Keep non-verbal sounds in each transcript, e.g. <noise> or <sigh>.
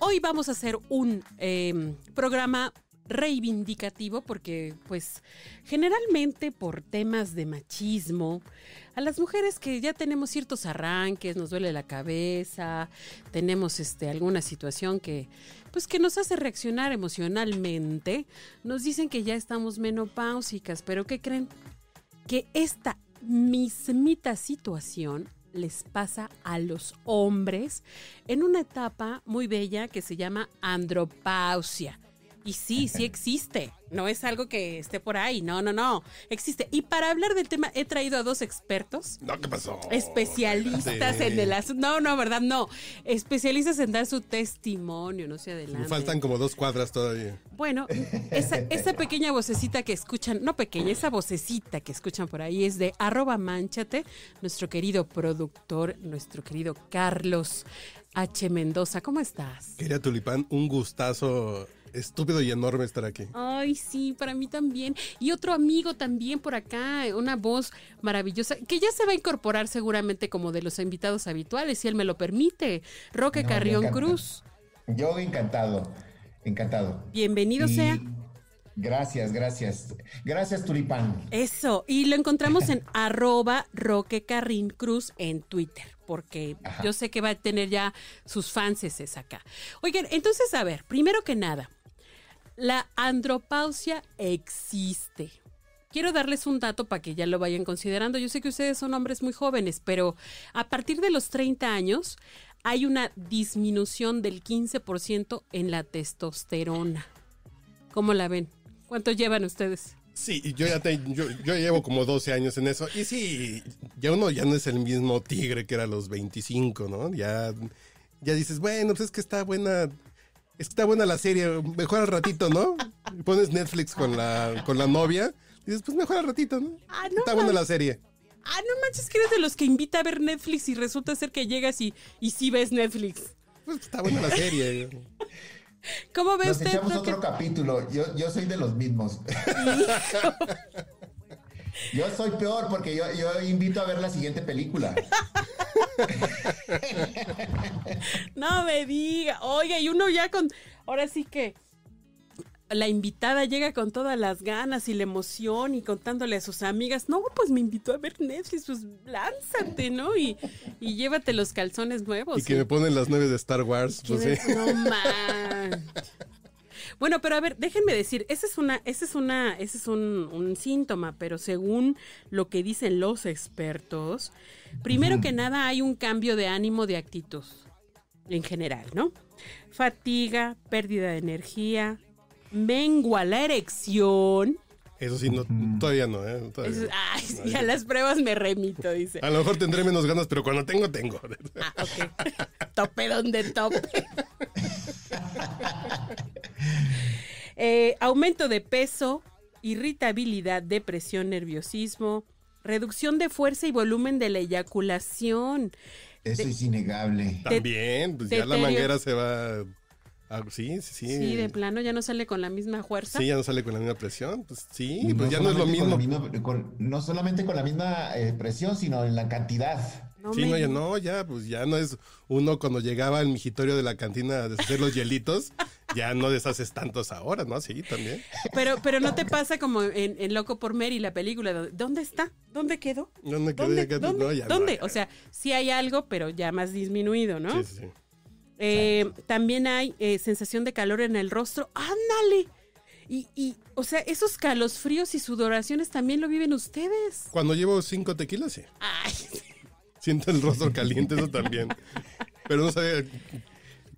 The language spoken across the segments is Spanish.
Hoy vamos a hacer un eh, programa reivindicativo porque pues generalmente por temas de machismo a las mujeres que ya tenemos ciertos arranques nos duele la cabeza tenemos este alguna situación que pues que nos hace reaccionar emocionalmente nos dicen que ya estamos menopáusicas pero qué creen que esta mismita situación les pasa a los hombres en una etapa muy bella que se llama andropausia. Y sí, sí existe. No es algo que esté por ahí. No, no, no. Existe. Y para hablar del tema he traído a dos expertos. No, ¿qué pasó? Especialistas Sí. en el asunto. No, no, ¿verdad? No. Especialistas en dar su testimonio. No se adelante. Me faltan como dos cuadras todavía. Bueno, esa, esa pequeña vocecita que escuchan, no pequeña, esa vocecita que escuchan por ahí es de arroba manchate, nuestro querido productor, nuestro querido Carlos H. Mendoza. ¿Cómo estás? Quería Tulipán, un gustazo estúpido y enorme estar aquí. Ay, sí, para mí también. Y otro amigo también por acá, una voz maravillosa, que ya se va a incorporar seguramente como de los invitados habituales, si él me lo permite. Roque No, Carrión. Cruz. Yo encantado, encantado. Bienvenido Y sea. Gracias, gracias. Gracias, Tulipán. Eso, y lo encontramos en <laughs> arroba Roque Carrín Cruz en Twitter, porque Ajá. yo sé que va a tener ya sus fans es acá. Oigan, entonces, a ver, primero que nada, la andropausia existe. Quiero darles un dato para que ya lo vayan considerando. Yo sé que ustedes son hombres muy jóvenes, pero a partir de los 30 años hay una disminución del 15% en la testosterona. ¿Cómo la ven? ¿Cuánto llevan ustedes? Sí, yo ya te, yo, yo llevo como 12 años en eso. Y sí, ya uno ya no es el mismo tigre que era a los 25, ¿no? Ya, ya dices, bueno, pues es que está buena. Es que está buena la serie, mejor al ratito, ¿no? Pones Netflix con la, con la novia, y dices, pues mejor al ratito, ¿no? Ah, no está buena la serie. Ah, no manches, que eres de los que invita a ver Netflix y resulta ser que llegas y, y sí ves Netflix. Pues está buena la serie. ¿Cómo ve Nos usted? echamos otro capítulo. Yo, yo soy de los mismos. Yo soy peor porque yo, yo invito a ver la siguiente película. <laughs> No me diga. Oiga, y uno ya con. Ahora sí que. La invitada llega con todas las ganas y la emoción y contándole a sus amigas, no, pues me invitó a ver Netflix, pues lánzate, ¿no? Y, y llévate los calzones nuevos. Y que me ponen las nueve de Star Wars. Pues sí. No man. Bueno, pero a ver, déjenme decir, ese es una, ese es una, ese es un, un síntoma, pero según lo que dicen los expertos, primero que nada hay un cambio de ánimo de actitud en general, ¿no? Fatiga, pérdida de energía, mengua la erección. Eso sí, no, todavía no, ¿eh? Todavía Es- no. ay, sí, a las pruebas me remito, dice. A lo mejor tendré menos ganas, pero cuando tengo, tengo. Ah, ok. tope donde tope. <laughs> Eh, aumento de peso, irritabilidad, depresión, nerviosismo, reducción de fuerza y volumen de la eyaculación. Eso es innegable. También, pues ya la manguera se va. a- sí, sí, sí. Sí, de plano ya no sale con la misma fuerza. Sí, ya no sale con la misma presión. Pues sí, pues ya no es lo con mismo. la misma- con- no solamente con la misma eh, presión, sino en la cantidad. No sí, me no, ya no, ya, pues ya no es uno cuando llegaba al migitorio de la cantina a deshacer los hielitos, <laughs> ya no deshaces tantos ahora, ¿no? Sí, también. Pero, pero no te pasa como en, en Loco por Mary, la película. ¿Dónde está? ¿Dónde quedó? ¿Dónde quedó? ¿Dónde? Ya quedó- ¿Dónde? no, ya no, ¿Dónde? ya. O sea, sí hay algo, pero ya más disminuido, ¿no? Sí, sí, sí. Eh, también hay eh, sensación de calor en el rostro. ¡Ándale! Y, y, o sea, esos calos fríos y sudoraciones también lo viven ustedes. Cuando llevo cinco tequilas, sí. Ay, Siento el rostro caliente, eso también. Pero no sabía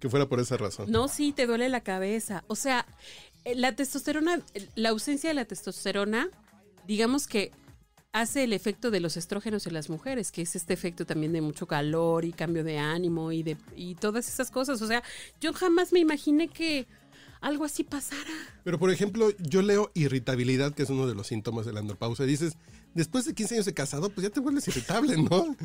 que fuera por esa razón. no, sí, te duele la cabeza. O sea, eh, la testosterona, la ausencia de la testosterona, digamos que hace el efecto de los estrógenos en las mujeres, que es este efecto también de mucho calor y cambio de ánimo y de y todas esas cosas. O sea, yo jamás me imaginé que algo así pasara. Pero por ejemplo, yo leo irritabilidad, que es uno de los síntomas de la andropausia. Dices, después de 15 años de casado, pues ya te vuelves irritable, ¿no?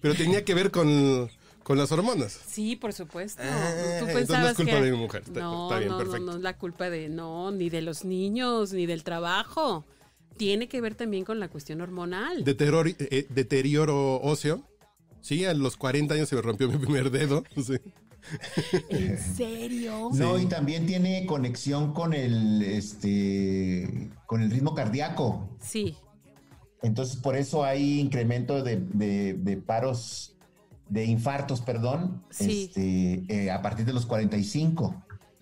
Pero tenía que ver con, con las hormonas. Sí, por supuesto. Ah, Tú pensabas no es culpa que- de mi mujer. Está- No, está bien, no, no, perfecto. no es la culpa de, no, ni de los niños, ni del trabajo. Tiene que ver también con la cuestión hormonal. Deterioro, eh, deterioro óseo. Sí, a los 40 años se me rompió mi primer dedo. <laughs> Sí. ¿En serio? No, y también tiene conexión con el, este, con el ritmo cardíaco. Sí, Entonces, por eso hay incremento de, de- de paros, de infartos, perdón, Sí. este, eh, a partir de los 45.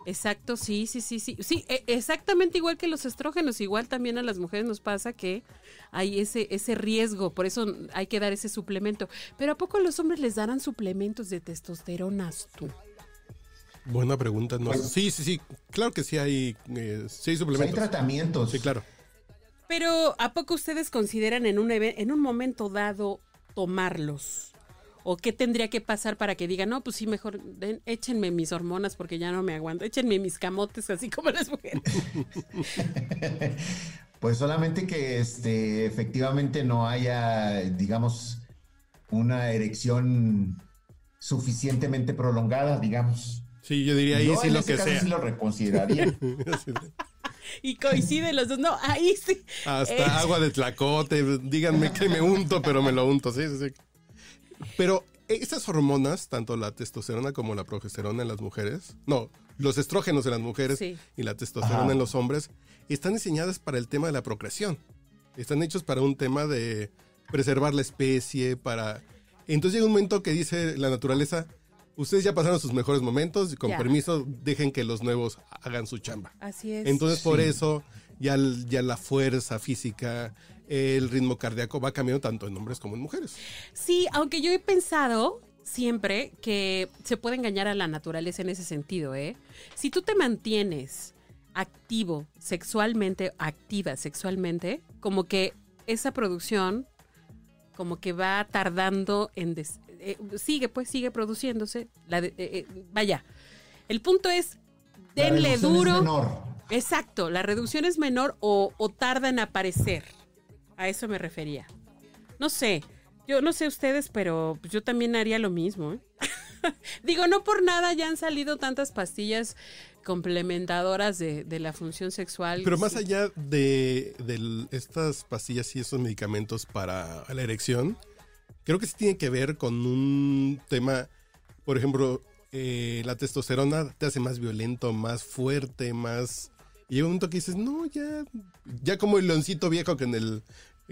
exacto, sí, sí, sí, sí. Sí, e- exactamente igual que los estrógenos, igual también a las mujeres nos pasa que hay ese, ese riesgo, por eso hay que dar ese suplemento. Pero ¿a poco los hombres les darán suplementos de testosteronas tú? Buena pregunta. No. Pues- sí, sí, sí. Claro que sí hay, eh, sí hay O sea, hay suplementos. tratamientos. Sí, claro. Pero ¿a poco ustedes consideran en un, en un momento dado tomarlos? ¿O qué tendría que pasar para que digan, no, pues sí, mejor den- échenme mis hormonas porque ya no me aguanto, échenme mis camotes así como las mujeres? <laughs> Pues solamente que este, efectivamente no haya, digamos, una erección suficientemente prolongada, digamos. Sí, yo diría ahí Yo sí en lo ese que caso sea. sí lo reconsideraría. <laughs> <laughs> Y coinciden los dos, no, ahí sí. Hasta Eh, agua de tlacote, díganme que me unto, pero me lo unto, sí, sí, sí. Pero estas hormonas, tanto la testosterona como la progesterona en las mujeres, no, los estrógenos en las mujeres Sí. y la testosterona Ajá. en los hombres, están diseñadas para el tema de la procreación. Están hechos para un tema de preservar la especie, para... Entonces llega un momento que dice la naturaleza, ustedes ya pasaron sus mejores momentos y con Ya. permiso dejen que los nuevos hagan su chamba. Así es. Entonces, por eso, ya, ya la fuerza física, el ritmo cardíaco va cambiando tanto en hombres como en mujeres. Sí, aunque yo he pensado siempre que se puede engañar a la naturaleza en ese sentido, ¿eh? Si tú te mantienes activo sexualmente, activa sexualmente, como que esa producción como que va tardando en... des- eh, sigue, pues, sigue produciéndose. La de- eh, eh, vaya, el punto es, La denle reducción es duro. menor. Exacto, la reducción es menor o, o tarda en aparecer. A eso me refería. No sé, yo no sé ustedes, pero pues, yo también haría lo mismo. ¿eh? <laughs> Digo, no por nada ya han salido tantas pastillas complementadoras de, de la función sexual. Pero más Sí. allá de, de estas pastillas y estos medicamentos para la erección, creo que sí tiene que ver con un tema, por ejemplo, eh, la testosterona te hace más violento, más fuerte, más... Y llega un momento que dices, no, ya, ya como el leoncito viejo que en el,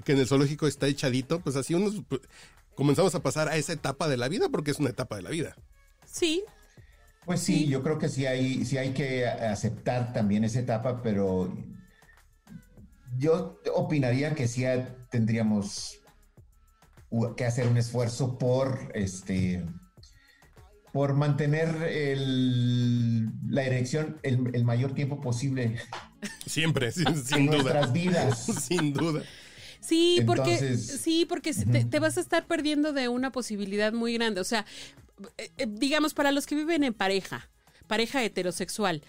que en el zoológico está echadito, pues así unos pues, comenzamos a pasar a esa etapa de la vida porque es una etapa de la vida. Sí, Pues sí, Sí. yo creo que sí hay, sí hay que aceptar también esa etapa, pero yo opinaría que sí tendríamos que hacer un esfuerzo por este por mantener el- la erección el, el mayor tiempo posible Siempre, sin, en sin duda. nuestras vidas. <laughs> Sin duda. Sí, porque Entonces- sí, porque te vas a estar perdiendo de una posibilidad muy grande. O sea, eh, eh, digamos para los que viven en pareja, pareja heterosexual,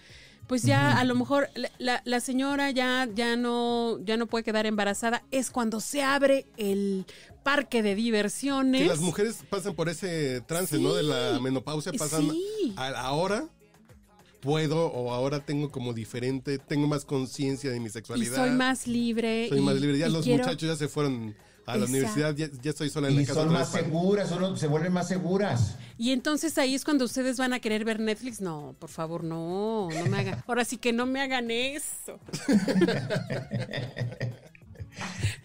pues ya a lo mejor la, la- la señora ya ya no ya no puede quedar embarazada. Es cuando se abre el parque de diversiones. Que las mujeres pasan por ese trance, ¿no? De la menopausia, pasan Sí. a ahora puedo o ahora tengo como diferente, tengo más conciencia de mi y sexualidad. soy más libre. Soy y- más libre. Ya los quiero- muchachos ya se fueron a la Exacto. universidad, ya, ya estoy sola en la Y casa. son más vez. seguras, son- se vuelven más seguras. Y entonces ahí es cuando ustedes van a querer ver Netflix. No, por favor, no, no me hagan. Ahora sí que no me hagan eso. <laughs>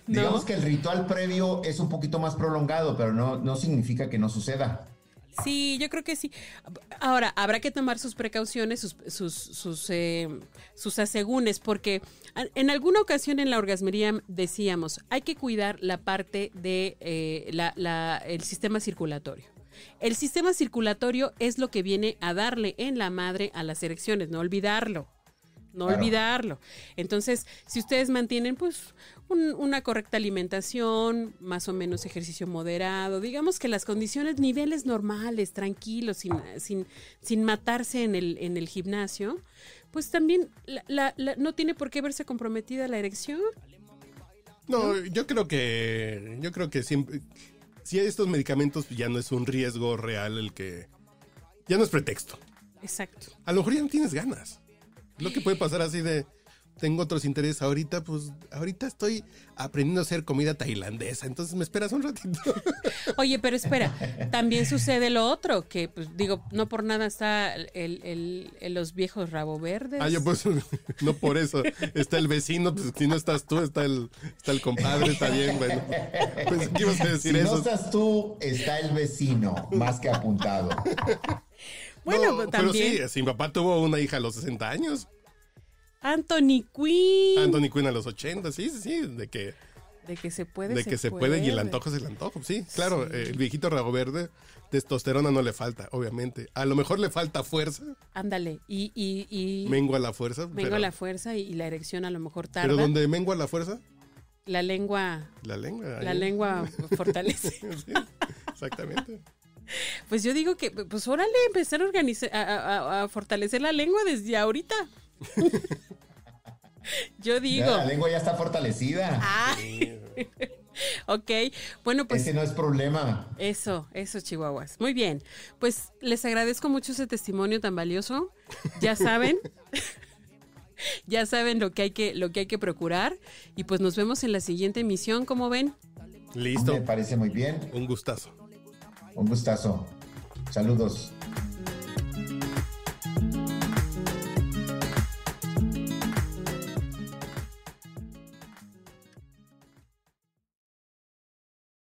¿No? Digamos que el ritual previo es un poquito más prolongado, pero no, no significa que no suceda. Sí, yo creo que sí. Ahora, habrá que tomar sus precauciones, sus, sus, sus, eh, sus asegúnes, porque en alguna ocasión en la orgasmería decíamos, hay que cuidar la parte de eh, la- el sistema circulatorio. El sistema circulatorio es lo que viene a darle en la madre a las erecciones, no olvidarlo. No Claro. olvidarlo. Entonces, si ustedes mantienen pues un- una correcta alimentación, más o menos ejercicio moderado, digamos que las condiciones, niveles normales, tranquilos, sin, sin, sin matarse en el, en el gimnasio, pues también la- la- la- no tiene por qué verse comprometida la erección. No, yo creo que. Yo creo que siempre. Si hay estos medicamentos, ya no es un riesgo real el que. Ya no es pretexto. Exacto. A lo mejor ya no tienes ganas. Lo que puede pasar así de. Tengo otros intereses ahorita, pues ahorita estoy aprendiendo a hacer comida tailandesa, entonces me esperas un ratito. <laughs> Oye, pero espera, también sucede lo otro, que pues digo, no por nada está el, el- el- los viejos rabo verdes. Ah, yo pues <laughs> no por eso. Está el vecino, pues si no estás tú, está el, está el compadre, está bien, bueno. Pues ¿qué ibas a decir Si no estás tú, está el vecino, más que apuntado. Bueno, No, pues, pero también sí, si mi papá tuvo una hija a los 60 años, Anthony Quinn. Anthony Quinn a los 80, sí, sí, sí, de que, De que se puede. de que se puede y el antojo es el antojo. Sí, claro, el viejito rabo verde, testosterona no le falta, obviamente. A lo mejor le falta fuerza, Ándale. Y, y, y mengua la fuerza. pero, la fuerza y, y la erección a lo mejor tarda. pero donde mengua la fuerza, La lengua, la lengua. la ahí. lengua fortalece. <laughs> Sí, exactamente. <laughs> Pues yo digo que, pues órale, empezar a organizar, a, a- a fortalecer la lengua desde ahorita. <laughs> yo digo. Ya, la lengua ya está fortalecida. Ah, <laughs> ok. Bueno, pues Ese no es problema. eso, eso, Chihuahuas. Muy bien. Pues les agradezco mucho ese testimonio tan valioso. Ya saben. ya saben lo que hay que, lo que hay que procurar. Y pues nos vemos en la siguiente emisión, ¿cómo ven? Listo. Me parece muy bien. Un gustazo. Un gustazo. Saludos.